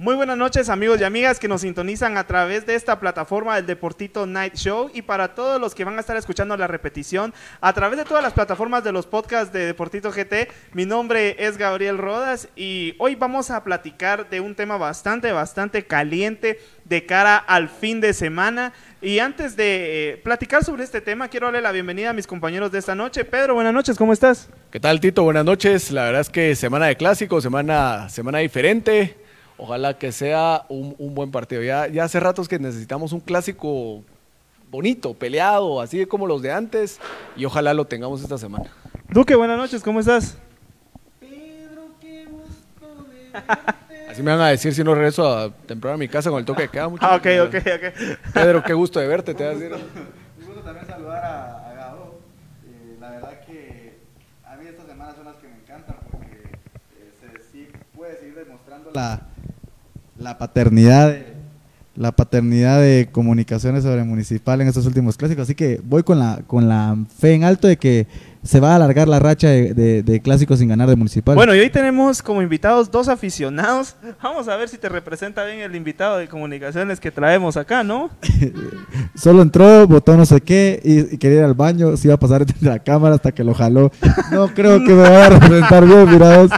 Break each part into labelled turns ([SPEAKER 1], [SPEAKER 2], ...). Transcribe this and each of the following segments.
[SPEAKER 1] Muy buenas noches amigos y amigas que nos sintonizan a través de esta plataforma del Deportito Night Show y para todos los que van a estar escuchando la repetición a través de todas las plataformas de los podcasts de Deportito GT. Mi nombre es Gabriel Rodas y hoy vamos a platicar de un tema bastante, bastante caliente de cara al fin de semana. Y antes de eh, platicar sobre este tema, quiero darle la bienvenida a mis compañeros de esta noche. Pedro, buenas noches, ¿cómo estás?
[SPEAKER 2] ¿Qué tal, Tito? Buenas noches. La verdad es que semana de clásico, semana, semana diferente. Ojalá que sea un, un buen partido. Ya, ya hace ratos que necesitamos un clásico bonito, peleado, así como los de antes, y ojalá lo tengamos esta semana.
[SPEAKER 1] Duque, buenas noches, ¿cómo estás?
[SPEAKER 2] Así me van a decir si no regreso a temprano a mi casa con el toque de queda. mucho.
[SPEAKER 1] Ah, ok, ok, ok.
[SPEAKER 2] Pedro, qué gusto de verte, te vas a decir.
[SPEAKER 3] Un gusto también saludar a, a Gabo. Eh, la verdad que a mí estas semanas son las que me encantan porque eh, se sí puede seguir demostrando la, la paternidad de, la paternidad de comunicaciones sobre municipal en estos últimos clásicos. Así que voy con la, con la fe en alto de que se va a alargar la racha de, de- de clásicos sin ganar de municipal.
[SPEAKER 1] Bueno, y hoy tenemos como invitados dos aficionados. Vamos a ver si te representa bien el invitado de comunicaciones que traemos acá, ¿no?
[SPEAKER 3] Solo entró, botó no sé qué y, y quería ir al baño. Se iba a pasar entre la cámara hasta que lo jaló. No creo que me vaya a representar bien, mirados.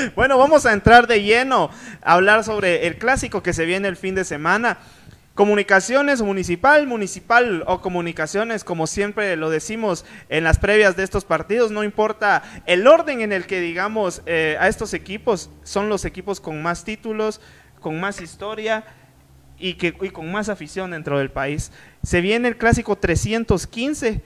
[SPEAKER 1] Bueno, vamos a entrar de lleno a hablar sobre el clásico que se viene el fin de semana. Comunicaciones municipal, municipal o comunicaciones, como siempre lo decimos en las previas de estos partidos, no importa el orden en el que digamos eh, a estos equipos, son los equipos con más títulos, con más historia y, que, y con más afición dentro del país. Se viene el clásico 315,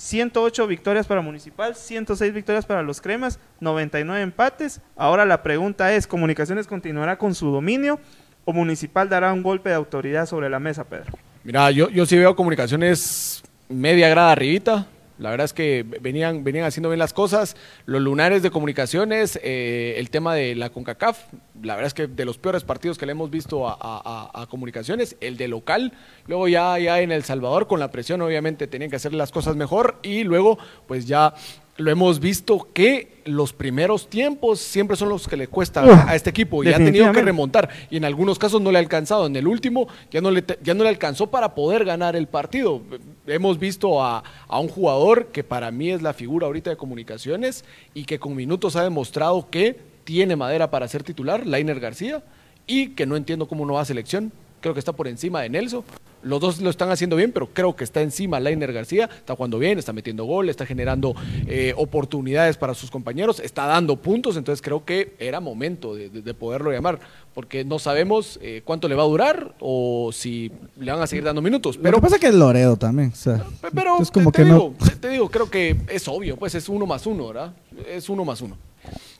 [SPEAKER 1] 108 victorias para Municipal, 106 victorias para los Cremas, 99 empates. Ahora la pregunta es, ¿Comunicaciones continuará con su dominio o Municipal dará un golpe de autoridad sobre la mesa, Pedro?
[SPEAKER 2] Mira, yo, yo sí veo comunicaciones media grada arribita. La verdad es que venían, venían haciendo bien las cosas. Los lunares de comunicaciones, eh, el tema de la CONCACAF, la verdad es que de los peores partidos que le hemos visto a, a- comunicaciones, el de local. Luego ya, ya en El Salvador, con la presión, obviamente tenían que hacer las cosas mejor. Y luego, pues ya lo hemos visto que los primeros tiempos siempre son los que le cuestan
[SPEAKER 1] Uf,
[SPEAKER 2] a este equipo. Y ha tenido que remontar y en algunos casos no le ha alcanzado. En el último ya no le, ya no le alcanzó para poder ganar el partido. Hemos visto a, a un jugador que para mí es la figura ahorita de comunicaciones y que con minutos ha demostrado que tiene madera para ser titular, Lainer García, y que no entiendo cómo no va a selección. Creo que está por encima de Nelson. Los dos lo están haciendo bien, pero creo que está encima Lainer García. Está jugando bien, está metiendo gol, está generando eh, oportunidades para sus compañeros, está dando puntos. Entonces creo que era momento de, de- de poderlo llamar, porque no sabemos eh, cuánto le va a durar o si le van a seguir dando minutos.
[SPEAKER 3] Pero lo que pasa es que es Loredo también. O sea,
[SPEAKER 2] pe- pero
[SPEAKER 3] es como
[SPEAKER 2] te,
[SPEAKER 3] que
[SPEAKER 2] te
[SPEAKER 3] no.
[SPEAKER 2] digo, te, te digo, creo que es obvio, pues es uno más uno, ¿verdad? Es uno más uno.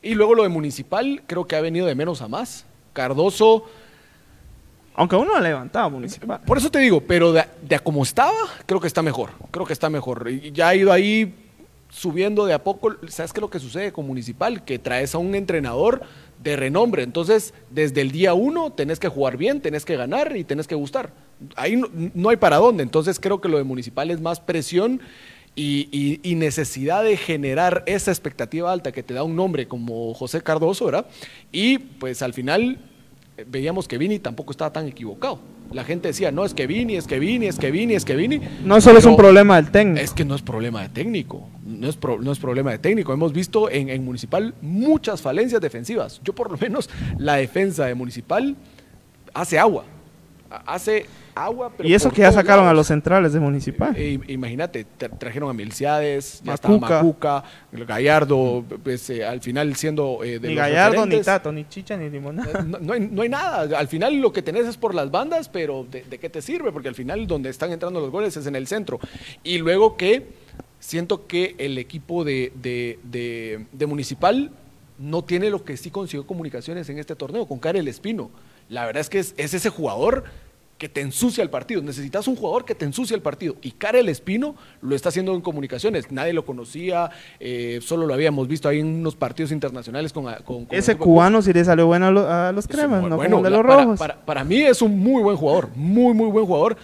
[SPEAKER 2] Y luego lo de Municipal, creo que ha venido de menos a más. Cardoso.
[SPEAKER 1] Aunque uno ha levantado Municipal.
[SPEAKER 2] Por eso te digo, pero de, de como estaba, creo que está mejor. Creo que está mejor. Y ya ha ido ahí subiendo de a poco. ¿Sabes qué es lo que sucede con Municipal? Que traes a un entrenador de renombre. Entonces, desde el día uno tenés que jugar bien, tenés que ganar y tenés que gustar. Ahí no, hay para dónde. Entonces, creo que lo de Municipal es más presión. Y, y- necesidad de generar esa expectativa alta que te da un nombre como José Cardoso, ¿verdad? Y pues al final veíamos que Vini tampoco estaba tan equivocado. La gente decía, no, es que Vini, es que Vini, es que Vini, es que Vini.
[SPEAKER 1] No solo es un problema del técnico.
[SPEAKER 2] Es que no es problema de técnico, no es, pro- no es problema de técnico. Hemos visto en, en Municipal muchas falencias defensivas. Yo por lo menos la defensa de Municipal hace agua. Ha- Hace agua. pero
[SPEAKER 1] y eso que ya sacaron a los centrales de Municipal.
[SPEAKER 2] Eh, Imagínate, tra- trajeron a Milciades, ya estaba
[SPEAKER 1] Macuca.
[SPEAKER 2] Gallardo, pues, eh, al final siendo eh, de
[SPEAKER 1] ni
[SPEAKER 2] los
[SPEAKER 1] Gallardo, ni. Tato, ni Chicha, ni Limonada.
[SPEAKER 2] Eh, No, no hay, no hay nada. Al final lo que tenés es por las bandas, pero ¿de, de qué te sirve? Porque al final donde están entrando los goles es en el centro. Y luego que siento que el equipo de, de- de- de Municipal no tiene lo que sí consiguió comunicaciones en este torneo, con Karel Espino. La verdad es que es, es ese jugador que te ensucia el partido. Necesitas un jugador que te ensucia el partido. Y Karel Espino lo está haciendo en comunicaciones. Nadie lo conocía, eh, solo lo habíamos visto ahí en unos partidos internacionales con... con- con
[SPEAKER 1] Ese cubano sí le salió bueno a, lo- a los cremas, no
[SPEAKER 2] bueno,
[SPEAKER 1] de
[SPEAKER 2] la-
[SPEAKER 1] los
[SPEAKER 2] para-
[SPEAKER 1] rojos.
[SPEAKER 2] Para, para mí es un muy buen jugador, muy, muy buen jugador.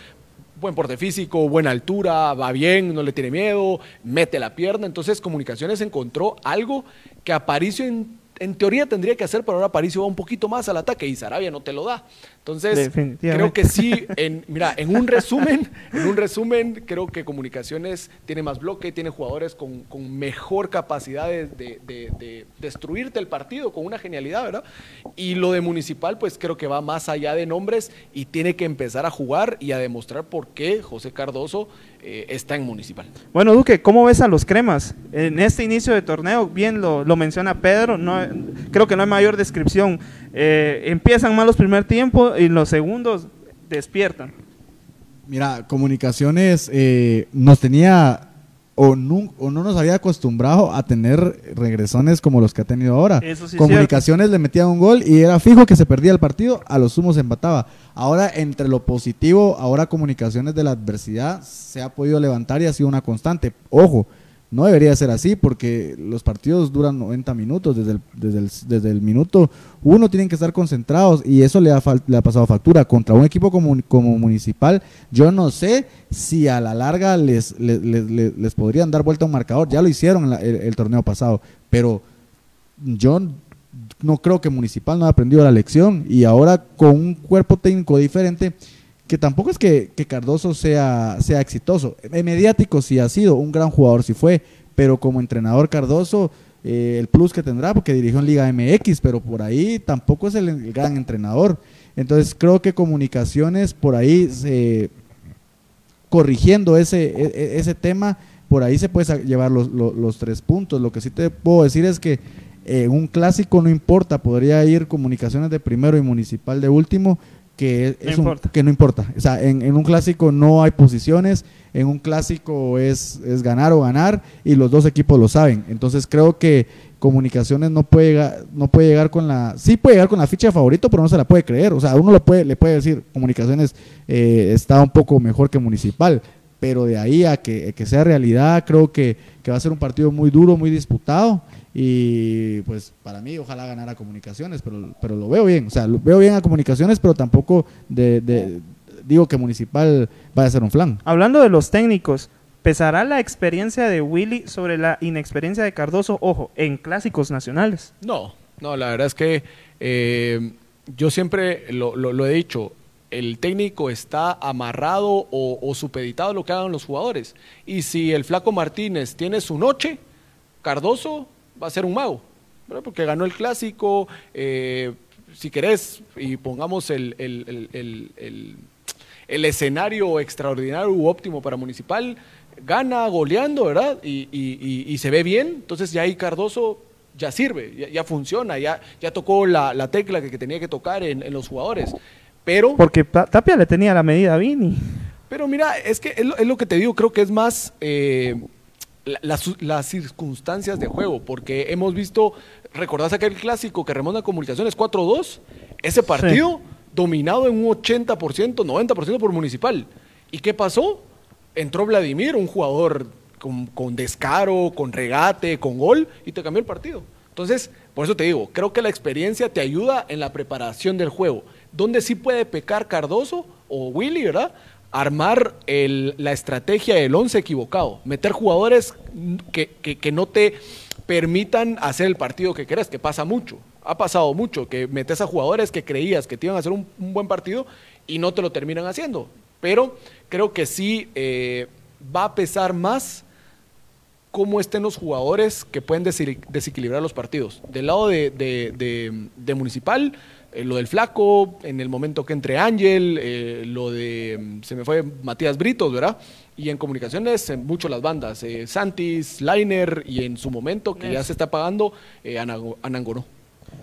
[SPEAKER 2] Buen porte físico, buena altura, va bien, no le tiene miedo, mete la pierna. Entonces, Comunicaciones encontró algo que Aparicio en, en teoría tendría que hacer, pero ahora Aparicio va un poquito más al ataque y Sarabia no te lo da. Entonces, creo que sí, en, mira, en un resumen, en un resumen, creo que Comunicaciones tiene más bloque, tiene jugadores con, con mejor capacidad de, de- de- de destruirte el partido, con una genialidad, ¿verdad? Y lo de Municipal, pues creo que va más allá de nombres y tiene que empezar a jugar y a demostrar por qué José Cardoso eh, está en Municipal.
[SPEAKER 1] Bueno, Duque, ¿cómo ves a los cremas? En este inicio de torneo, bien lo, lo menciona Pedro, no, creo que no hay mayor descripción. Eh, empiezan mal los primer tiempo y los segundos despiertan.
[SPEAKER 3] Mira, comunicaciones eh, nos tenía o, nu- o no nos había acostumbrado a tener regresones como los que ha tenido ahora.
[SPEAKER 1] Eso sí es
[SPEAKER 3] comunicaciones le metían un gol y era fijo que se perdía el partido, a lo sumo se empataba. Ahora, entre lo positivo, ahora comunicaciones de la adversidad se ha podido levantar y ha sido una constante. Ojo, no debería ser así porque los partidos duran 90 minutos. Desde el, desde el, desde el minuto uno tienen que estar concentrados y eso le ha, le ha pasado factura. Contra un equipo como, como Municipal, yo no sé si a la larga les, les, les- les- podrían dar vuelta un marcador. Ya lo hicieron en la- el, el torneo pasado, pero yo no creo que Municipal no haya aprendido la lección y ahora con un cuerpo técnico diferente, que tampoco es que, que Cardoso sea, sea exitoso. Mediático sí ha sido, un gran jugador sí fue, pero como entrenador Cardoso, eh, el plus que tendrá, porque dirigió en Liga MX, pero por ahí tampoco es el, gran entrenador. Entonces creo que comunicaciones por ahí se corrigiendo ese, e- e- ese tema, por ahí se puede llevar los, los- los tres puntos. Lo que sí te puedo decir es que en un clásico no importa, podría ir comunicaciones de primero y municipal de último, que es,
[SPEAKER 1] No
[SPEAKER 3] un- que no importa. O sea, en, en un clásico no hay posiciones, en un clásico es, es ganar o ganar y los dos equipos lo saben. Entonces creo que comunicaciones no puede llegar, no puede llegar con la, sí puede llegar con la ficha de favorito, pero no se la puede creer. O sea, uno lo puede, le puede decir, comunicaciones eh, está un poco mejor que municipal, pero de ahí a que, que sea realidad, creo que, que va a ser un partido muy duro, muy disputado. Y pues para mí, ojalá ganara comunicaciones, pero, pero lo veo bien. O sea, lo veo bien a comunicaciones, pero tampoco de, de- digo que municipal vaya a ser un flan.
[SPEAKER 1] Hablando de los técnicos, ¿pesará la experiencia de Willy sobre la inexperiencia de Cardoso, ojo, en clásicos nacionales?
[SPEAKER 2] No, no, la verdad es que eh, yo siempre lo, lo- lo he dicho, el técnico está amarrado o, o supeditado a lo que hagan los jugadores. Y si el flaco Martínez tiene su noche, Cardoso va a ser un mago, ¿verdad? porque ganó el clásico, eh, si querés, y pongamos el, el- el- el- escenario extraordinario u óptimo para Municipal, gana goleando, ¿verdad? Y, y- y- y se ve bien, entonces ya ahí Cardoso ya sirve, ya, ya funciona, ya, ya tocó la, la tecla que, que tenía que tocar en, en los jugadores. Pero,
[SPEAKER 1] Porque Ta- Tapia le tenía la medida a Vini.
[SPEAKER 2] pero mira, es que es lo, es lo que te digo, creo que es más eh, las, las circunstancias de juego, porque hemos visto, ¿recordás aquel clásico que remonta a comunicaciones 4-2? Ese partido dominado en un 80%, 90% por Municipal. ¿Y qué pasó? Entró Vladimir, un jugador con, con descaro, con regate, con gol, y te cambió el partido. Entonces, por eso te digo, creo que la experiencia te ayuda en la preparación del juego. Donde sí puede pecar Cardoso o Willy, ¿verdad? Armar el- la estrategia del 11 equivocado. Meter jugadores que, que- no te permitan hacer el partido que querés, que pasa mucho. Ha pasado mucho, que metes a jugadores que creías que te iban a hacer un, buen partido y no te lo terminan haciendo. Pero creo que sí eh, va a pesar más cómo estén los jugadores que pueden desequilibrar los partidos. Del lado de- de Municipal, eh, lo del Flaco, en el momento que entre Ángel, eh, lo de, mm, se me fue Matías Britos, ¿verdad? Y en comunicaciones, eh, mucho las bandas, eh, Santis, Liner y en su momento, que ya se está pagando, eh, Anangonó.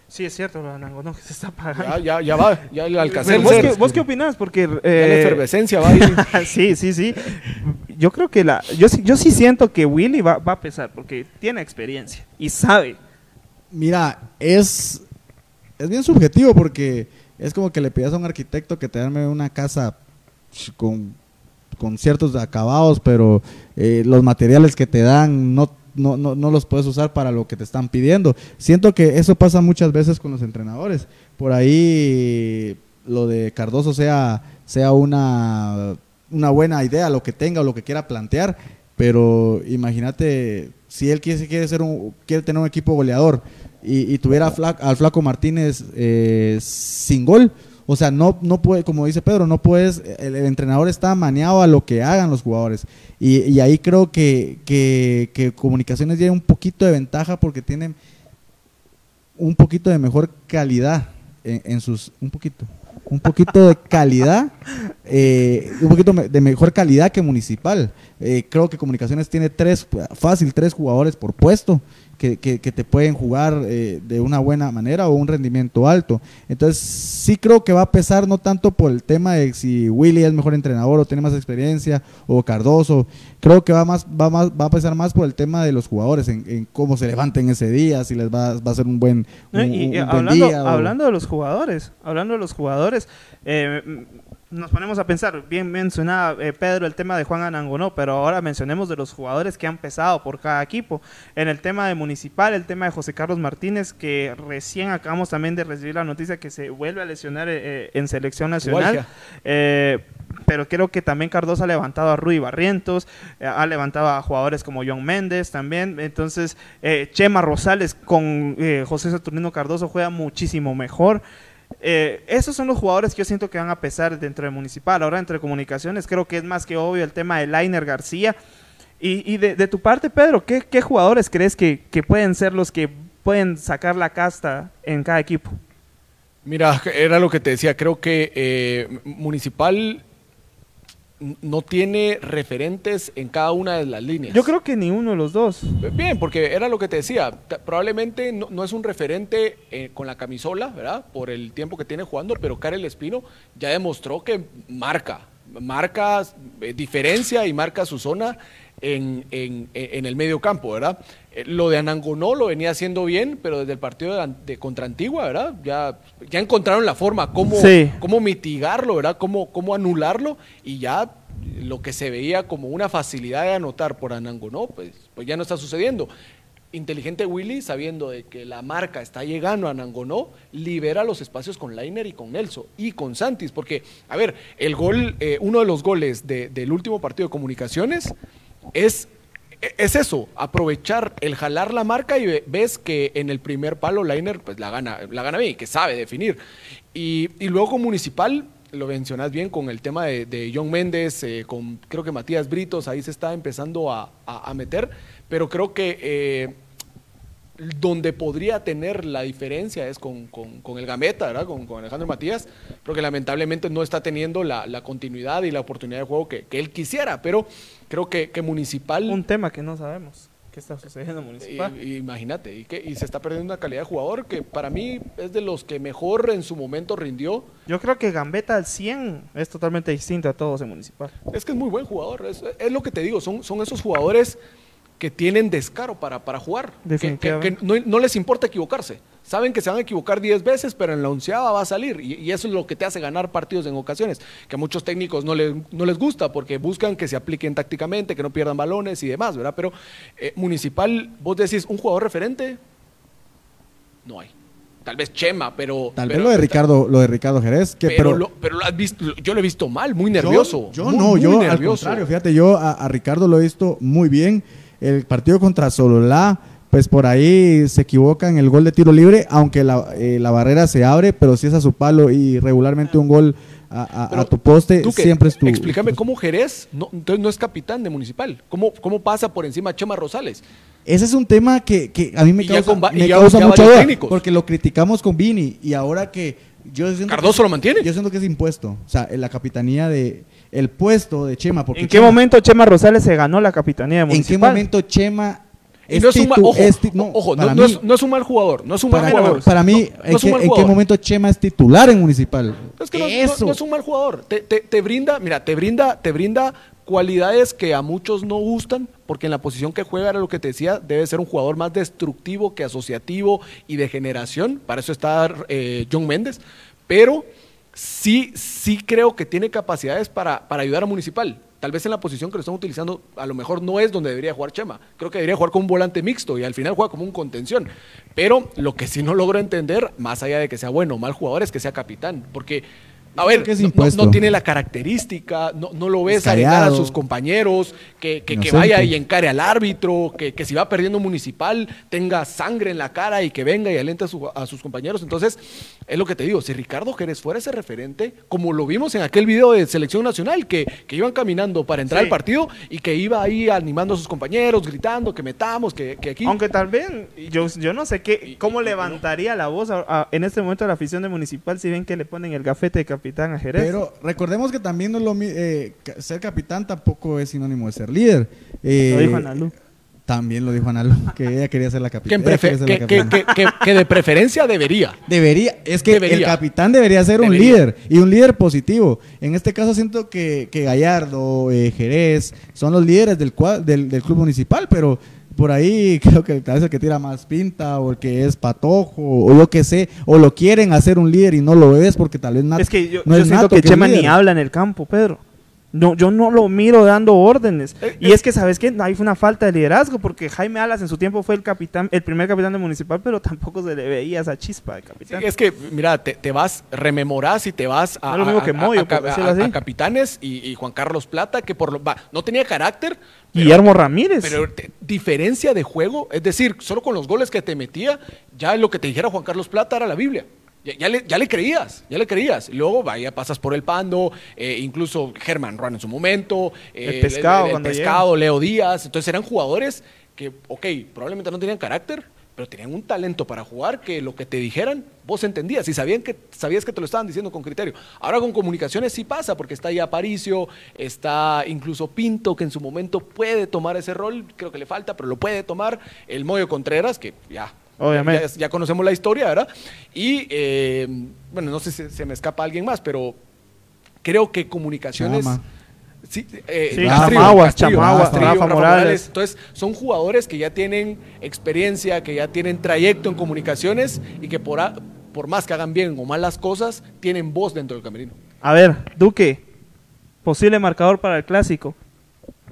[SPEAKER 1] Sí, es cierto, lo Anango, no, que se está pagando.
[SPEAKER 2] Ya, ya, ya va, ya el Alcacer.
[SPEAKER 1] ¿Vos, qué, vos qué opinás? Porque...
[SPEAKER 2] La efervescencia va ahí.
[SPEAKER 1] sí, sí, sí. Yo creo que la... Yo, sí- yo sí siento que Willy va, va a pesar, porque tiene experiencia y sabe.
[SPEAKER 3] Mira, es, es bien subjetivo porque es como que le pidas a un arquitecto que te arme una casa con, con ciertos acabados, pero eh, los materiales que te dan no, no, no, no los puedes usar para lo que te están pidiendo. Siento que eso pasa muchas veces con los entrenadores. Por ahí lo de Cardoso sea, sea una, una buena idea, lo que tenga o lo que quiera plantear, pero imagínate si él quiere, quiere, ser un, quiere tener un equipo goleador y, y tuviera fla- al Flaco Martínez eh, sin gol, o sea, no, no puede, como dice Pedro, no puedes, el, el entrenador está maneado a lo que hagan los jugadores. Y, y ahí creo que, que, que Comunicaciones tiene un poquito de ventaja porque tienen un poquito de mejor calidad en, en sus, un poquito, un poquito de calidad, eh, un poquito de mejor calidad que Municipal. Eh, creo que Comunicaciones tiene tres, fácil, tres jugadores por puesto que, que- que te pueden jugar eh, de una buena manera o un rendimiento alto. Entonces, sí creo que va a pesar no tanto por el tema de si Willy es mejor entrenador o tiene más experiencia o Cardoso. Creo que va más, va más, va a pesar más por el tema de los jugadores, en, en cómo se levanten ese día, si les va, va a ser un buen, un,
[SPEAKER 1] ¿no? Y,
[SPEAKER 3] un buen
[SPEAKER 1] hablando,
[SPEAKER 3] o-
[SPEAKER 1] hablando de los jugadores, hablando de los jugadores, eh, nos ponemos a pensar, bien mencionaba eh, Pedro el tema de Juan Anangonó, pero ahora mencionemos de los jugadores que han pesado por cada equipo. En el tema de Municipal, el tema de José Carlos Martínez, que recién acabamos también de recibir la noticia que se vuelve a lesionar eh, eh, en selección nacional. Eh, pero creo que también Cardoso ha levantado a Rui Barrientos, ha levantado a jugadores como John Méndez también. Entonces, eh, Chema Rosales con eh, José Saturnino Cardoso juega muchísimo mejor. Eh, esos son los jugadores que yo siento que van a pesar dentro de Municipal. Ahora, entre comunicaciones, creo que es más que obvio el tema de Lainer García. Y, y de, tu parte, Pedro, ¿qué, qué jugadores crees que, que pueden ser los que pueden sacar la casta en cada equipo?
[SPEAKER 2] Mira, era lo que te decía, creo que eh, Municipal no tiene referentes en cada una de las líneas.
[SPEAKER 1] Yo creo que ni uno de los dos.
[SPEAKER 2] Bien, porque era lo que te decía, probablemente no, no es un referente eh, con la camisola, ¿verdad? Por el tiempo que tiene jugando, pero Karel Espino ya demostró que marca, marca eh, diferencia y marca su zona en, en- en el medio campo, ¿verdad? Eh, Lo de Anangonó lo venía haciendo bien, pero desde el partido de, contra Antigua, ¿verdad? Ya, ya encontraron la forma, cómo,
[SPEAKER 1] Sí.
[SPEAKER 2] cómo mitigarlo, ¿verdad? Cómo, cómo anularlo y ya lo que se veía como una facilidad de anotar por Anangonó, pues, pues ya no está sucediendo. Inteligente Willy, sabiendo de que la marca está llegando a Anangonó, libera los espacios con Lainer y con Nelson y con Santis, porque, a ver, el gol, eh, uno de los goles de- del último partido de comunicaciones es es eso, aprovechar el jalar la marca y ve- ves que en el primer palo Liner pues la gana, la gana bien, que sabe definir. Y, y luego Municipal, lo mencionas bien con el tema de, de John Méndez, eh, con creo que Matías Britos, ahí se está empezando a, a- a meter, pero creo que eh, donde podría tener la diferencia es con, con- con el Gameta, ¿verdad? Con, con Alejandro Matías, porque lamentablemente no está teniendo la, la continuidad y la oportunidad de juego que, que él quisiera, pero creo que, que Municipal...
[SPEAKER 1] Un tema que no sabemos. ¿Qué está sucediendo en Municipal?
[SPEAKER 2] Y- y imagínate, y, que, y se está perdiendo una calidad de jugador que para mí es de los que mejor en su momento rindió.
[SPEAKER 1] Yo creo que Gambetta al 100 es totalmente distinto a todos en Municipal.
[SPEAKER 2] Es que es muy buen jugador, es, es lo que te digo, son, son esos jugadores que tienen descaro para, para jugar, que- que,
[SPEAKER 1] Definitivamente.
[SPEAKER 2] que no, no les importa equivocarse. Saben que se van a equivocar 10 veces, pero en la onceava va a salir. Y, y eso es lo que te hace ganar partidos en ocasiones. Que a muchos técnicos no les, no les gusta porque buscan que se apliquen tácticamente, que no pierdan balones y demás, ¿verdad? Pero eh, Municipal, vos decís, un jugador referente, no hay. Tal vez Chema, pero.
[SPEAKER 3] Tal
[SPEAKER 2] pero-
[SPEAKER 3] vez lo de Ricardo, lo de Ricardo Jerez, que
[SPEAKER 2] Pero,
[SPEAKER 3] pero,
[SPEAKER 2] lo, pero lo has visto, yo lo he visto mal, muy nervioso.
[SPEAKER 3] Yo, yo
[SPEAKER 2] muy,
[SPEAKER 3] no,
[SPEAKER 2] muy
[SPEAKER 3] yo al
[SPEAKER 2] nervioso.
[SPEAKER 3] contrario, fíjate, yo a, a Ricardo lo he visto muy bien. El partido contra Sololá, pues por ahí se equivoca en el gol de tiro libre, aunque la, eh, la barrera se abre, pero si es a su palo y regularmente un gol a, a- a tu poste,
[SPEAKER 2] Tú
[SPEAKER 3] siempre es tu.
[SPEAKER 2] Explícame cómo Jerez no, entonces no es capitán de Municipal. ¿Cómo, cómo pasa por encima Chema Rosales?
[SPEAKER 3] Ese es un tema que, que a mí me
[SPEAKER 2] Y ya
[SPEAKER 3] causa,
[SPEAKER 2] con
[SPEAKER 3] me
[SPEAKER 2] y ya-
[SPEAKER 3] causa
[SPEAKER 2] ya
[SPEAKER 3] mucha
[SPEAKER 2] varios
[SPEAKER 3] duda,
[SPEAKER 2] técnicos.
[SPEAKER 3] porque lo criticamos con Vini y ahora que yo
[SPEAKER 2] ¿Cardoso
[SPEAKER 3] que-
[SPEAKER 2] lo mantiene?
[SPEAKER 3] Yo siento que es impuesto, o sea, en la capitanía de el puesto de Chema, porque
[SPEAKER 1] ¿En qué
[SPEAKER 3] Chema-
[SPEAKER 1] momento Chema Rosales se ganó la capitanía de
[SPEAKER 3] ¿En
[SPEAKER 1] Municipal?
[SPEAKER 3] qué momento Chema
[SPEAKER 2] Y no es un mal, ojo, ojo, no,
[SPEAKER 3] mí-
[SPEAKER 2] es, no es un mal jugador, no es un mal
[SPEAKER 3] para,
[SPEAKER 2] jugador.
[SPEAKER 3] para mí, ¿en, qué,
[SPEAKER 2] mal
[SPEAKER 3] en momento Chema es titular en Municipal?
[SPEAKER 2] Es que no, no-
[SPEAKER 3] Eso.
[SPEAKER 2] no es un mal jugador. Te, te- te brinda, mira, te brinda, te brinda cualidades que a muchos no gustan, porque en la posición que juega era lo que te decía, debe ser un jugador más destructivo que asociativo y de generación. Para eso está eh, John Méndez. Pero sí, sí creo que tiene capacidades para, para ayudar a Municipal. Tal vez en la posición que lo están utilizando, a lo mejor no es donde debería jugar Chema. Creo que debería jugar como un volante mixto y al final juega como un contención. Pero lo que sí no logro entender, más allá de que sea bueno o mal jugador, es que sea capitán. Porque a ver, no- no,
[SPEAKER 3] impuesto.
[SPEAKER 2] no tiene la característica, no, no lo ves
[SPEAKER 3] Es
[SPEAKER 2] arenar a sus compañeros, que, que- vaya y encare al árbitro, que, que si va perdiendo municipal tenga sangre en la cara y que venga y alente a, su- a sus compañeros. Entonces, es lo que te digo, si Ricardo Jerez fuera ese referente, como lo vimos en aquel video de selección nacional, que, que iban caminando para entrar
[SPEAKER 1] Sí.
[SPEAKER 2] al partido y que iba ahí animando a sus compañeros, gritando que metamos, que, que aquí...
[SPEAKER 1] Aunque tal vez, yo, yo no sé qué, cómo levantaría la voz a- a- en este momento la afición de Municipal si ven que le ponen el gafete de capitán a Jerez.
[SPEAKER 3] Pero recordemos que también no es lo eh, ser capitán tampoco es sinónimo de ser líder. Eh,
[SPEAKER 1] Lo dijo Analu.
[SPEAKER 3] También lo dijo Analu, que ella quería ser la
[SPEAKER 2] que, prefe- que- que- que- que- que de preferencia debería.
[SPEAKER 3] Debería, es que el capitán debería ser un líder y un líder positivo. En este caso siento que, que Gallardo, eh, Jerez, son los líderes del, del, del club municipal, pero por ahí creo que tal vez el que tira más pinta o el que es patojo o yo qué sé, o lo quieren hacer un líder y no lo es porque tal vez nat-
[SPEAKER 1] Es que yo,
[SPEAKER 3] no
[SPEAKER 1] yo
[SPEAKER 3] es
[SPEAKER 1] siento que
[SPEAKER 3] que
[SPEAKER 1] Chema ni habla en el campo, Pedro. No, yo no lo miro dando órdenes.
[SPEAKER 2] Eh,
[SPEAKER 1] y
[SPEAKER 2] eh.
[SPEAKER 1] es que, ¿sabes qué? Ahí fue una falta de liderazgo, porque Jaime Alas en su tiempo fue el capitán, el primer capitán de Municipal, pero tampoco se le veía esa chispa de
[SPEAKER 2] Sí,
[SPEAKER 1] capitán.
[SPEAKER 2] es que, mira, te, te vas, rememorás y te vas a,
[SPEAKER 1] No es lo mismo
[SPEAKER 2] a-
[SPEAKER 1] que Moyo,
[SPEAKER 2] a- a capitanes y, y Juan Carlos Plata, que por lo, va, no tenía carácter, pero,
[SPEAKER 1] Guillermo Ramírez.
[SPEAKER 2] pero te- diferencia de juego, es decir, solo con los goles que te metía, ya lo que te dijera Juan Carlos Plata era la Biblia. Ya, ya le, ya le creías, ya le creías. Luego vaya, pasas por el Pando, eh, incluso Germán Ruan en su momento, eh,
[SPEAKER 1] El Pescado
[SPEAKER 2] el, pescado Leo Díaz. Entonces eran jugadores que, ok, probablemente no tenían carácter, pero tenían un talento para jugar que lo que te dijeran, vos entendías y sabían que, sabías que te lo estaban diciendo con criterio. Ahora con comunicaciones sí pasa, porque está ahí Aparicio, está incluso Pinto, que en su momento puede tomar ese rol, creo que le falta, pero lo puede tomar. El Moyo Contreras, que ya.
[SPEAKER 1] Obviamente.
[SPEAKER 2] Ya, ya conocemos la historia, ¿verdad? Y, eh, bueno, no sé si se me escapa alguien más, pero creo que comunicaciones...
[SPEAKER 3] Chama.
[SPEAKER 2] Sí, eh,
[SPEAKER 1] Sí, Chamaguas, Chamaguas,
[SPEAKER 2] Castillo,
[SPEAKER 1] Rafa Morales.
[SPEAKER 2] Entonces, son jugadores que ya tienen experiencia, que ya tienen trayecto en comunicaciones y que por, a- por más que hagan bien o mal las cosas, tienen voz dentro del camerino.
[SPEAKER 1] A ver, Duque, posible marcador para el clásico.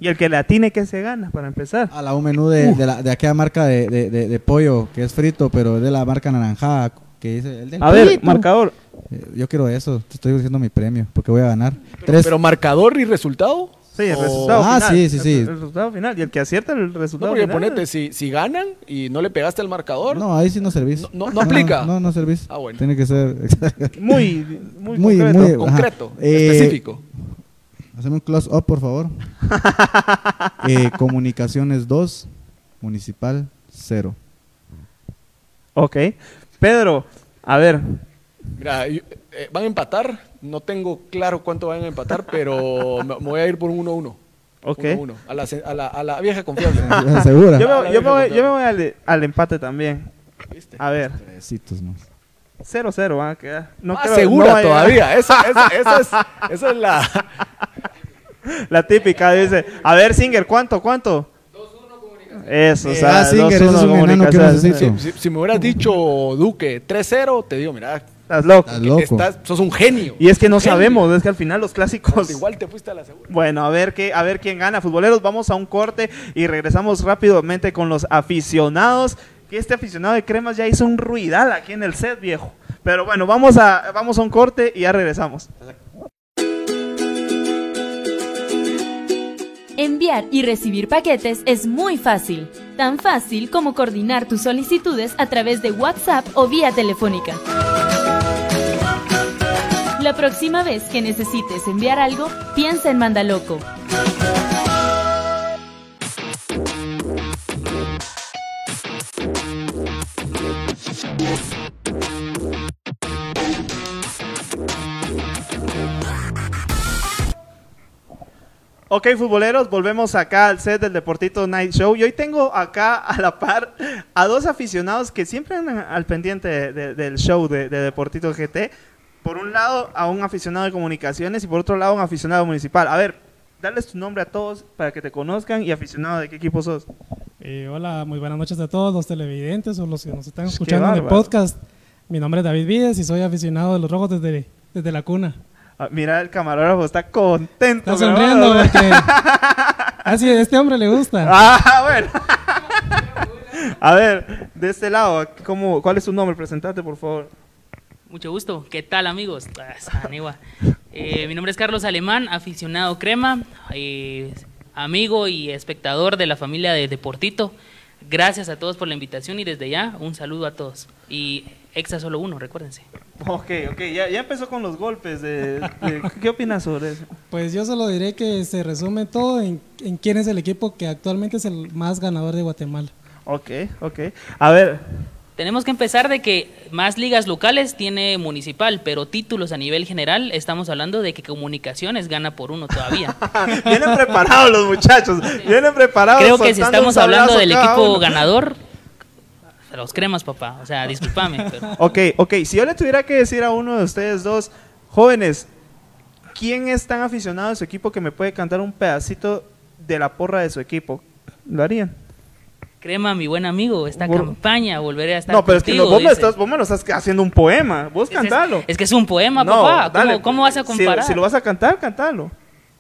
[SPEAKER 1] Y el que le atine que se gana, para empezar.
[SPEAKER 3] A la un menú de, de, la- de aquella marca de, de- de- de pollo que es frito, pero es de la marca naranjada, que dice el del
[SPEAKER 1] A ver,
[SPEAKER 3] pollito.
[SPEAKER 1] marcador.
[SPEAKER 3] Eh, Yo quiero eso, te estoy diciendo mi premio, porque voy a ganar.
[SPEAKER 2] Pero,
[SPEAKER 3] Tres,
[SPEAKER 2] pero marcador y resultado.
[SPEAKER 1] Sí, el
[SPEAKER 2] o-
[SPEAKER 1] resultado
[SPEAKER 3] Ah,
[SPEAKER 1] final.
[SPEAKER 3] sí, sí, sí.
[SPEAKER 1] El, resultado final. Y el que acierta el
[SPEAKER 2] No,
[SPEAKER 1] resultado
[SPEAKER 2] porque
[SPEAKER 1] final.
[SPEAKER 2] ponete, si, si ganan y no le pegaste al marcador,
[SPEAKER 3] no, ahí sí no servís.
[SPEAKER 2] No- no- no aplica.
[SPEAKER 3] No, no, servís.
[SPEAKER 2] Ah, bueno.
[SPEAKER 3] Tiene que ser
[SPEAKER 1] Muy, muy,
[SPEAKER 3] Muy,
[SPEAKER 1] concreto.
[SPEAKER 3] muy-
[SPEAKER 2] concreto,
[SPEAKER 3] Ajá. Eh, Haceme un close up, por favor. Eh, comunicaciones 2, municipal 0.
[SPEAKER 1] Ok. Pedro, a ver.
[SPEAKER 2] Mira, yo- eh, van a empatar. No tengo claro cuánto van a empatar, pero me me voy a ir por un 1-1.
[SPEAKER 1] Ok.
[SPEAKER 2] 1-1. A la, a, la, a la vieja confianza.
[SPEAKER 3] ¿Segura?
[SPEAKER 1] Yo me,
[SPEAKER 2] Ah, la
[SPEAKER 1] yo me voy, yo me voy al, al empate también.
[SPEAKER 2] ¿Viste?
[SPEAKER 1] A ver,
[SPEAKER 3] Tresitos más.
[SPEAKER 1] 0-0 van a quedar. No
[SPEAKER 2] Más
[SPEAKER 1] creo-
[SPEAKER 2] segura
[SPEAKER 1] no
[SPEAKER 2] todavía. Esa, esa, esa es, esa es la.
[SPEAKER 1] La típica dice, a ver, Singer, ¿cuánto, cuánto? 2-1 Eso, o sea,
[SPEAKER 3] ah, Singer, es
[SPEAKER 1] 2-1
[SPEAKER 3] un enano que.
[SPEAKER 2] Si, si me hubieras dicho Duque 3-0, te digo, mira,
[SPEAKER 1] Estás loco.
[SPEAKER 3] Estás loco.
[SPEAKER 2] estás, sos un genio.
[SPEAKER 1] Y es que no
[SPEAKER 2] Genio.
[SPEAKER 1] sabemos, es que al final los clásicos...
[SPEAKER 2] Igual te fuiste a la segura.
[SPEAKER 1] Bueno, a ver qué, a ver quién gana. Futboleros, vamos a un corte y regresamos rápidamente con los aficionados. Que este aficionado de cremas ya hizo un ruidal aquí en el set, viejo. Pero bueno, vamos a, vamos a un corte y ya regresamos.
[SPEAKER 4] Enviar y recibir paquetes es muy fácil, tan fácil como coordinar tus solicitudes a través de WhatsApp o vía telefónica. La próxima vez que necesites enviar algo, piensa en Mandaloco.
[SPEAKER 1] Ok, futboleros, volvemos acá al set del Deportito Night Show. Y hoy tengo acá a la par a dos aficionados que siempre andan al pendiente de- de- del show de, de Deportito GT. Por un lado, a un aficionado de comunicaciones y por otro lado, a un aficionado municipal. A ver, darles tu nombre a todos para que te conozcan y aficionado de qué equipo sos.
[SPEAKER 5] Eh, hola, muy buenas noches a todos los televidentes o los que nos están escuchando en el podcast. Mi nombre es David Vides y soy aficionado de los rojos desde, desde la cuna.
[SPEAKER 1] Ah, mira, el camarógrafo está contento.
[SPEAKER 5] Está
[SPEAKER 1] mi
[SPEAKER 5] sonriendo
[SPEAKER 1] hermano.
[SPEAKER 5] porque... Así, a este hombre le gusta.
[SPEAKER 1] Ah, bueno. A ver, de este lado, ¿cómo, ¿cuál es tu nombre? Presentate, por favor.
[SPEAKER 6] Mucho gusto. ¿Qué tal, amigos? Ah. Eh, mi nombre es Carlos Alemán, aficionado crema, eh, amigo y espectador de la familia de Deportito. Gracias a todos por la invitación y desde ya un saludo a todos. Y Exa solo uno, recuérdense.
[SPEAKER 1] Ok, ok, ya, ya empezó con los golpes. De, de- ¿Qué opinas sobre eso?
[SPEAKER 5] Pues yo solo diré que se resume todo en, en quién es el equipo que actualmente es el más ganador de Guatemala.
[SPEAKER 1] Ok, ok. A ver,
[SPEAKER 6] Tenemos que empezar de que más ligas locales tiene Municipal, pero títulos a nivel general estamos hablando de que Comunicaciones gana por uno todavía.
[SPEAKER 1] vienen preparados los muchachos. Vienen preparados.
[SPEAKER 6] Creo que si estamos hablando del equipo
[SPEAKER 1] uno.
[SPEAKER 6] ganador, los cremas, papá. O sea, discúlpame, pero...
[SPEAKER 1] Ok, ok. Si yo le tuviera que decir a uno de ustedes dos, jóvenes, ¿quién es tan aficionado a su equipo que me puede cantar un pedacito de la porra de su equipo? ¿Lo harían?
[SPEAKER 6] Crema, mi buen amigo, esta campaña volveré a estar
[SPEAKER 1] No, pero es que
[SPEAKER 6] contigo,
[SPEAKER 1] no, vos, me
[SPEAKER 6] dice.
[SPEAKER 1] estás, vos me lo estás haciendo un poema. Vos
[SPEAKER 6] Es que es-
[SPEAKER 1] cantalo.
[SPEAKER 6] Es, que es un poema,
[SPEAKER 1] No,
[SPEAKER 6] papá. ¿Cómo,
[SPEAKER 1] dale.
[SPEAKER 6] cómo vas a
[SPEAKER 1] Si-
[SPEAKER 6] comparar?
[SPEAKER 1] Si, lo vas a cantar, cantalo.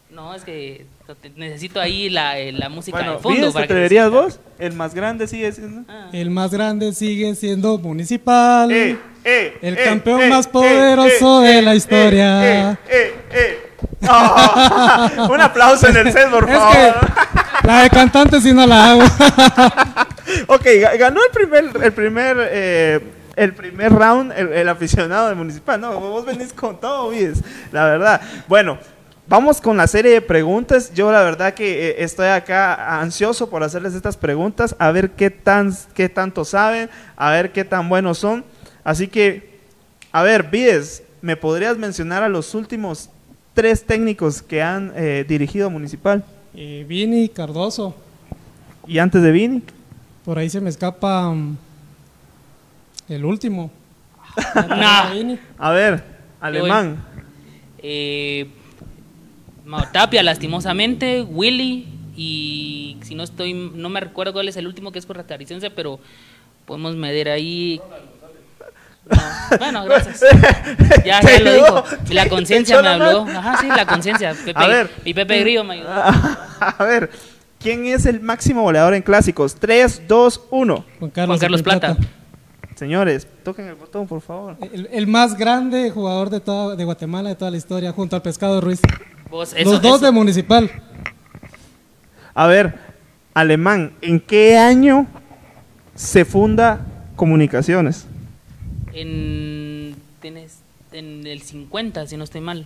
[SPEAKER 6] No, es que te- necesito ahí la, eh, la música
[SPEAKER 1] Bueno,
[SPEAKER 6] de fondo.
[SPEAKER 1] ¿te
[SPEAKER 6] para que
[SPEAKER 1] atreverías vos? El más grande sigue siendo.
[SPEAKER 6] Ah.
[SPEAKER 5] El más grande sigue siendo Municipal.
[SPEAKER 1] Eh, eh,
[SPEAKER 5] El
[SPEAKER 1] eh,
[SPEAKER 5] campeón
[SPEAKER 1] eh,
[SPEAKER 5] más poderoso
[SPEAKER 1] eh,
[SPEAKER 5] de la historia.
[SPEAKER 1] eh, eh, eh. Ah, un aplauso en el set, por
[SPEAKER 5] Es
[SPEAKER 1] favor.
[SPEAKER 5] que la de cantante sí no la hago.
[SPEAKER 1] Ok, ga- ganó el primer, el primer, eh, el primer round el, el aficionado de Municipal. No, vos venís con todo, Vides, la verdad. Bueno, vamos con la serie de preguntas. Yo la verdad que eh, estoy acá ansioso por hacerles estas preguntas, a ver qué, tan, qué tanto saben, a ver qué tan buenos son. Así que, a ver, Vides, ¿me podrías mencionar a los últimos tres técnicos que han eh, dirigido a Municipal?
[SPEAKER 5] Y Vini Cardoso.
[SPEAKER 1] Y antes de Vini.
[SPEAKER 5] Por ahí se me escapa mm, el último.
[SPEAKER 6] Nah.
[SPEAKER 5] Vini.
[SPEAKER 1] A ver, alemán.
[SPEAKER 6] Eh, Mao Tapia, lastimosamente, Willy y si no estoy, no me recuerdo cuál es el último que es correctaricense, pero podemos medir ahí. No, Bueno, gracias. Ya, ya lo dijo. Y la conciencia me habló. Ajá, sí, la conciencia. Pepe-
[SPEAKER 1] A ver.
[SPEAKER 6] Y Pepe Grillo me ayudó.
[SPEAKER 1] A ver, ¿quién es el máximo goleador en clásicos? 3, 2, 1.
[SPEAKER 5] Juan Carlos,
[SPEAKER 6] Juan Carlos Plata.
[SPEAKER 1] Señores, toquen el botón, por favor.
[SPEAKER 5] El, el más grande jugador de, toda, de Guatemala de toda la historia, junto al Pescado Ruiz.
[SPEAKER 6] Vos, eso-
[SPEAKER 5] Los dos
[SPEAKER 6] eso-
[SPEAKER 5] de Municipal.
[SPEAKER 1] A ver, alemán, ¿en qué año se funda Comunicaciones?
[SPEAKER 6] En, tienes, en el 50, si no estoy mal.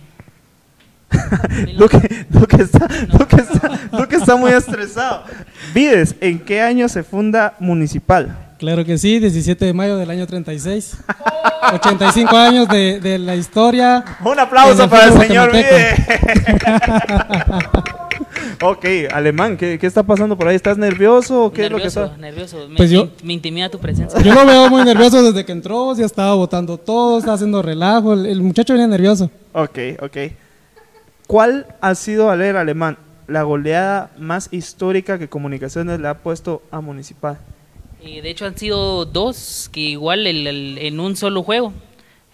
[SPEAKER 1] Duque, Duque está, Duque, está, Duque está muy estresado. Vides, ¿en qué año se funda Municipal?
[SPEAKER 5] Claro que sí, 17 de mayo del año 36. 85 años de, de la historia.
[SPEAKER 1] Un aplauso para el señor ok, alemán, ¿qué, qué está pasando por ahí? ¿Estás nervioso o qué es lo que
[SPEAKER 6] nervioso,
[SPEAKER 1] está?
[SPEAKER 6] nervioso. Me,
[SPEAKER 5] Pues yo-
[SPEAKER 6] me intimida tu presencia.
[SPEAKER 5] Yo lo veo muy nervioso desde que entró, ya estaba botando todo, estaba haciendo relajo. El, el muchacho venía nervioso.
[SPEAKER 1] Ok, ok. ¿Cuál ha sido, a leer alemán, la goleada más histórica que Comunicaciones le ha puesto a Municipal?
[SPEAKER 6] Eh, de hecho han sido dos, que igual el- el- en un solo juego,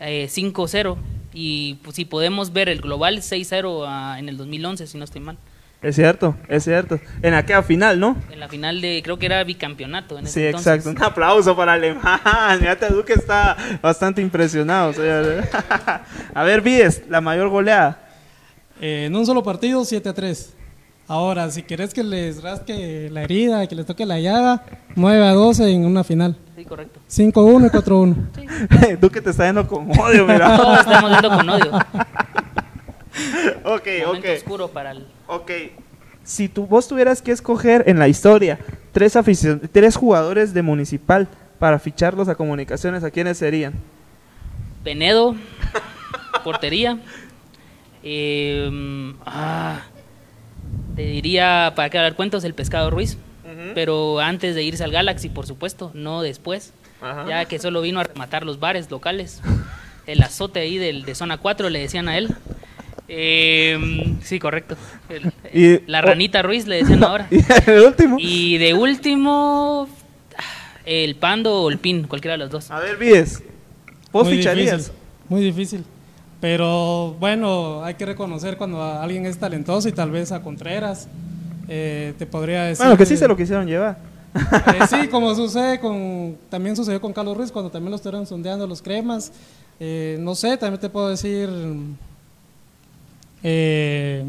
[SPEAKER 6] eh, 5-0. Y pues, si podemos ver el global 6-0 ah, en el 2011, si no estoy mal.
[SPEAKER 1] Es cierto, es cierto. En aquella final, ¿no?
[SPEAKER 6] En la final de, creo que era bicampeonato. En ese
[SPEAKER 1] Sí,
[SPEAKER 6] entonces.
[SPEAKER 1] exacto. Un aplauso para Alemán. Fíjate, Duque está bastante impresionado. señor. a ver, Vides, la mayor goleada.
[SPEAKER 5] Eh, en un solo partido, 7 a 3. Ahora, si querés que les rasque la herida, que les toque la llaga, 9 a 12 en una final.
[SPEAKER 6] Sí, correcto.
[SPEAKER 5] 5 a 1 y 4 a 1.
[SPEAKER 1] Duque te está yendo con odio, mira.
[SPEAKER 6] Todos estamos viendo con odio.
[SPEAKER 1] ok,
[SPEAKER 6] Momento
[SPEAKER 1] ok.
[SPEAKER 6] oscuro para el...
[SPEAKER 1] Ok. Si tú, vos tuvieras que escoger en la historia tres, aficion- tres jugadores de Municipal para ficharlos a comunicaciones, ¿a quiénes serían?
[SPEAKER 6] Penedo, portería. Eh, ah, te diría, para que hablar cuentos, el Pescado Ruiz. Pero antes de irse al Galaxy, por supuesto, no después.
[SPEAKER 1] Ajá.
[SPEAKER 6] Ya que solo vino a rematar los bares locales. El azote ahí del, de zona 4 le decían a él. Eh, sí, correcto. El-
[SPEAKER 1] Y-
[SPEAKER 6] la ranita Ruiz le decían ahora.
[SPEAKER 1] Y el último.
[SPEAKER 6] Y de último, el Pando o el Pin, cualquiera de los dos.
[SPEAKER 1] A ver, Vides. ¿Vos
[SPEAKER 5] Muy
[SPEAKER 1] ficharías?
[SPEAKER 5] difícil, muy difícil. Pero bueno, hay que reconocer cuando alguien es talentoso y tal vez a Contreras. eh, te podría decir.
[SPEAKER 1] Bueno, que sí se lo quisieron llevar.
[SPEAKER 5] Eh, sí, como sucede con. También sucedió con Carlos Ruiz cuando también lo estuvieron sondeando los cremas. Eh, no sé, también te puedo decir. eh,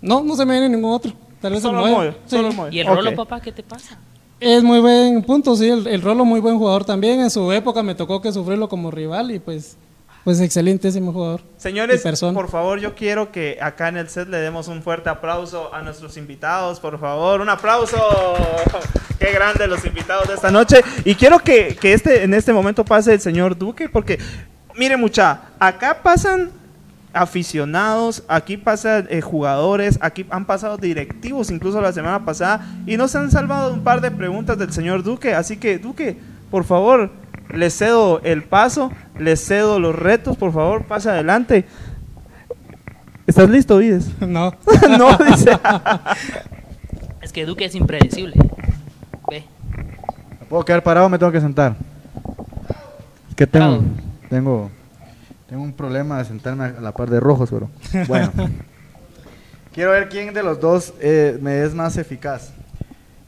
[SPEAKER 5] no, no se me viene ningún otro. Tal vez
[SPEAKER 1] Solo
[SPEAKER 5] el Moya.
[SPEAKER 1] Moya,
[SPEAKER 5] Sí.
[SPEAKER 6] ¿Y el Rolo, papá, qué te pasa?
[SPEAKER 5] Es muy buen punto, sí. El, el Rolo, muy buen jugador también. En su época me tocó que sufrirlo como rival y pues. Pues excelentísimo jugador.
[SPEAKER 1] Señores, por favor, yo quiero que acá en el set le demos un fuerte aplauso a nuestros invitados, por favor, un aplauso. Qué grande los invitados de esta noche. Y quiero que, que este, en este momento pase el señor Duque, porque, mire mucha, acá pasan aficionados, aquí pasan eh, jugadores, aquí han pasado directivos incluso la semana pasada y nos han salvado un par de preguntas del señor Duque. Así que, Duque, por favor, le cedo el paso, le cedo los retos, por favor, pase adelante. ¿Estás listo, Vides?
[SPEAKER 5] No.
[SPEAKER 1] no, dice.
[SPEAKER 6] Es que Duque es impredecible. Ve.
[SPEAKER 3] ¿Me ¿Puedo quedar parado o me tengo que sentar? Es que tengo,
[SPEAKER 6] Parado.
[SPEAKER 3] tengo, tengo un problema de sentarme a la par de rojos, pero bueno. Quiero ver quién de los dos eh, me es más eficaz.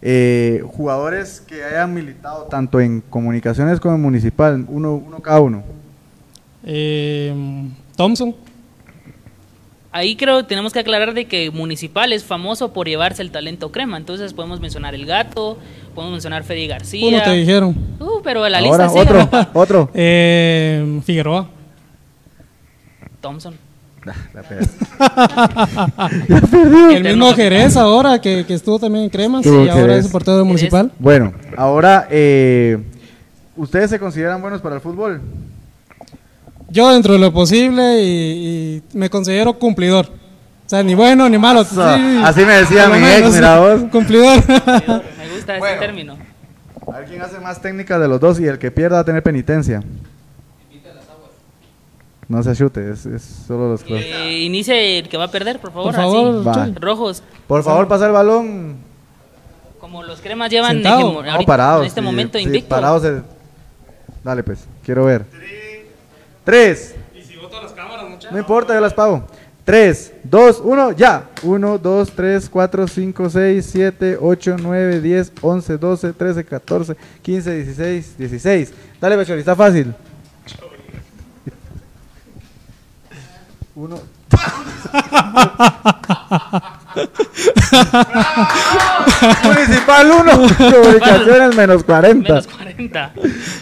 [SPEAKER 3] Eh, jugadores que hayan militado tanto en comunicaciones como en municipal, uno, uno cada uno.
[SPEAKER 5] Eh, Thompson.
[SPEAKER 6] Ahí creo que tenemos que aclarar de que Municipal es famoso por llevarse el talento crema. Entonces podemos mencionar el gato, podemos mencionar Freddy García.
[SPEAKER 5] Uno te dijeron.
[SPEAKER 6] Uh, pero la
[SPEAKER 3] Ahora,
[SPEAKER 6] lista sigue.
[SPEAKER 3] otro, otro.
[SPEAKER 5] Eh, Figueroa.
[SPEAKER 6] Thompson.
[SPEAKER 3] La pega.
[SPEAKER 5] El mismo Jerez ahora, que, que estuvo también en Cremas
[SPEAKER 3] Estuvo
[SPEAKER 5] y ahora
[SPEAKER 3] Jerez.
[SPEAKER 5] es el portero Municipal.
[SPEAKER 3] Bueno, ahora, eh, ¿ustedes se consideran buenos para el fútbol?
[SPEAKER 5] Yo dentro de lo posible y, y me considero cumplidor. O sea, ni bueno ni malo. Sí,
[SPEAKER 3] así me decía mi ex, mira vos.
[SPEAKER 5] Cumplidor.
[SPEAKER 6] Me gusta
[SPEAKER 3] Bueno.
[SPEAKER 6] ese término.
[SPEAKER 3] A ver quién hace más técnica de los dos y el que pierda va a tener penitencia. No se chute, es, es solo los clubes.
[SPEAKER 6] Eh, inicie el que va a perder, por favor.
[SPEAKER 5] Por favor,
[SPEAKER 3] Va.
[SPEAKER 6] así. Rojos.
[SPEAKER 3] Por favor, pasar el balón.
[SPEAKER 6] Como los cremas llevan
[SPEAKER 5] Sentado.
[SPEAKER 3] No, parados.
[SPEAKER 6] en este
[SPEAKER 3] sí,
[SPEAKER 6] momento
[SPEAKER 3] sí,
[SPEAKER 6] invicto.
[SPEAKER 3] parados. Dale, pues, quiero ver. Tres. No importa, yo las pago. 3, 2, 1, ya. 1, 2, 3, 4, 5, 6, 7, 8, 9, 10, 11, 12, 13, 14, 15, 16, 16. Dale, Bechori, está fácil. 1. Municipal 1, comunicaciones menos 40.
[SPEAKER 6] Menos 40.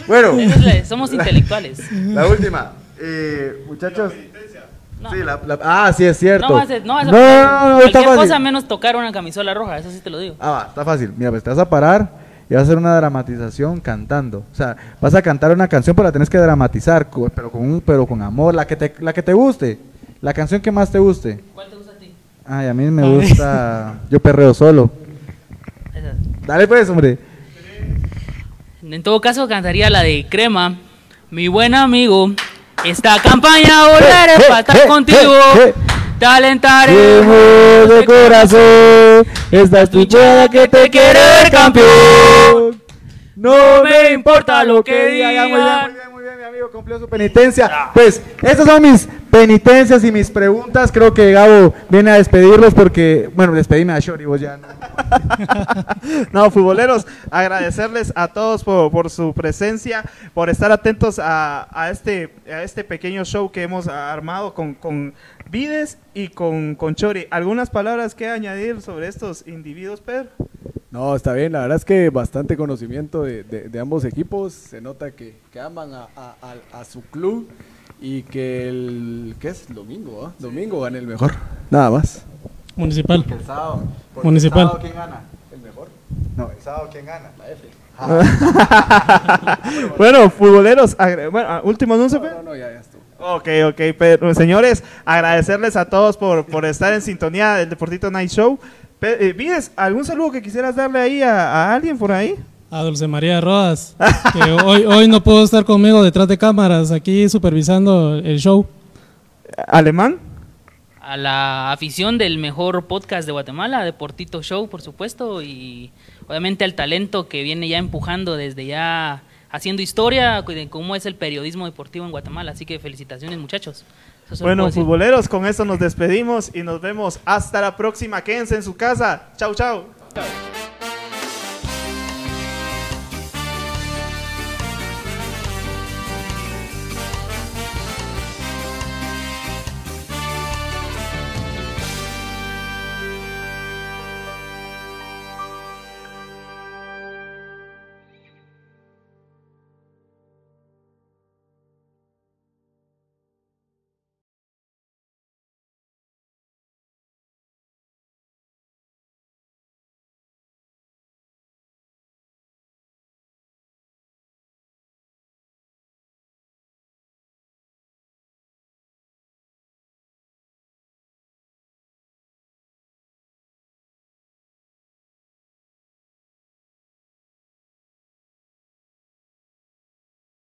[SPEAKER 3] Bueno,
[SPEAKER 6] Esa es la- somos intelectuales.
[SPEAKER 3] la última. Eh, muchachos.
[SPEAKER 6] No.
[SPEAKER 3] Sí, la- la- ah, sí, es cierto.
[SPEAKER 6] No vas a, no vas a
[SPEAKER 3] no, no, no, está
[SPEAKER 6] cualquier
[SPEAKER 3] fácil.
[SPEAKER 6] cosa menos tocar una camisola roja, eso sí te lo digo.
[SPEAKER 3] Ah, va, está fácil. Mira, pues te vas a parar y vas a hacer una dramatización cantando. O sea, vas a cantar una canción, pero la tenés que dramatizar, co- pero con un, pero con amor, la que te, la que te guste, la canción que más te guste.
[SPEAKER 6] ¿Cuál te gusta a ti?
[SPEAKER 3] Ay, a mí me gusta, yo perreo solo.
[SPEAKER 6] Esa.
[SPEAKER 3] Dale pues, hombre.
[SPEAKER 6] En todo caso, cantaría la de Crema. Mi buen amigo, esta campaña volveré
[SPEAKER 3] Eh,
[SPEAKER 6] para estar
[SPEAKER 3] eh,
[SPEAKER 6] contigo.
[SPEAKER 3] eh.
[SPEAKER 6] Talentaré.
[SPEAKER 3] de corazón, esta es tu que te quiere ver campeón. No me importa lo que digan. Ya, Muy bien, muy bien, muy bien, mi amigo, cumplió su penitencia. Pues, estas son mis penitencias y mis preguntas. Creo que Gabo viene a despedirlos porque, bueno, despedime a Shori, vos ya no.
[SPEAKER 1] No, futboleros, agradecerles a todos por, por su presencia, por estar atentos a, a este, a este pequeño show que hemos armado con, con Vides y con, con Chori. ¿Algunas palabras que añadir sobre estos individuos, Pedro?
[SPEAKER 2] No, está bien, la verdad es que bastante conocimiento de, de- de ambos equipos, se nota que, que aman a, a- a- a su club y que el, ¿qué es? Domingo, ¿ah? Domingo gane el mejor, nada más.
[SPEAKER 5] Municipal.
[SPEAKER 3] El sábado. porque
[SPEAKER 5] Municipal.
[SPEAKER 3] El sábado, ¿quién gana? El mejor. No, el sábado, ¿quién gana? La F.
[SPEAKER 1] bueno, futboleros, bueno, ah, último anuncio, Pedro.
[SPEAKER 2] No, no, ya, ya estuvo.
[SPEAKER 1] Ok, ok, pero señores, agradecerles a todos por, por estar en sintonía del Deportito Night Show. Pe- eh, Vides, ¿algún saludo que quisieras darle ahí a, a alguien por ahí?
[SPEAKER 5] A Dulce María Rodas, que hoy, hoy no pudo estar conmigo detrás de cámaras, aquí supervisando el show.
[SPEAKER 1] ¿Alemán?
[SPEAKER 6] a la afición del mejor podcast de Guatemala, Deportito Show, por supuesto, y obviamente al talento que viene ya empujando desde ya haciendo historia de cómo es el periodismo deportivo en Guatemala. Así que felicitaciones, muchachos. Eso
[SPEAKER 1] Bueno, futboleros, con esto nos despedimos y nos vemos hasta la próxima. Quédense en su casa. Chau, chau.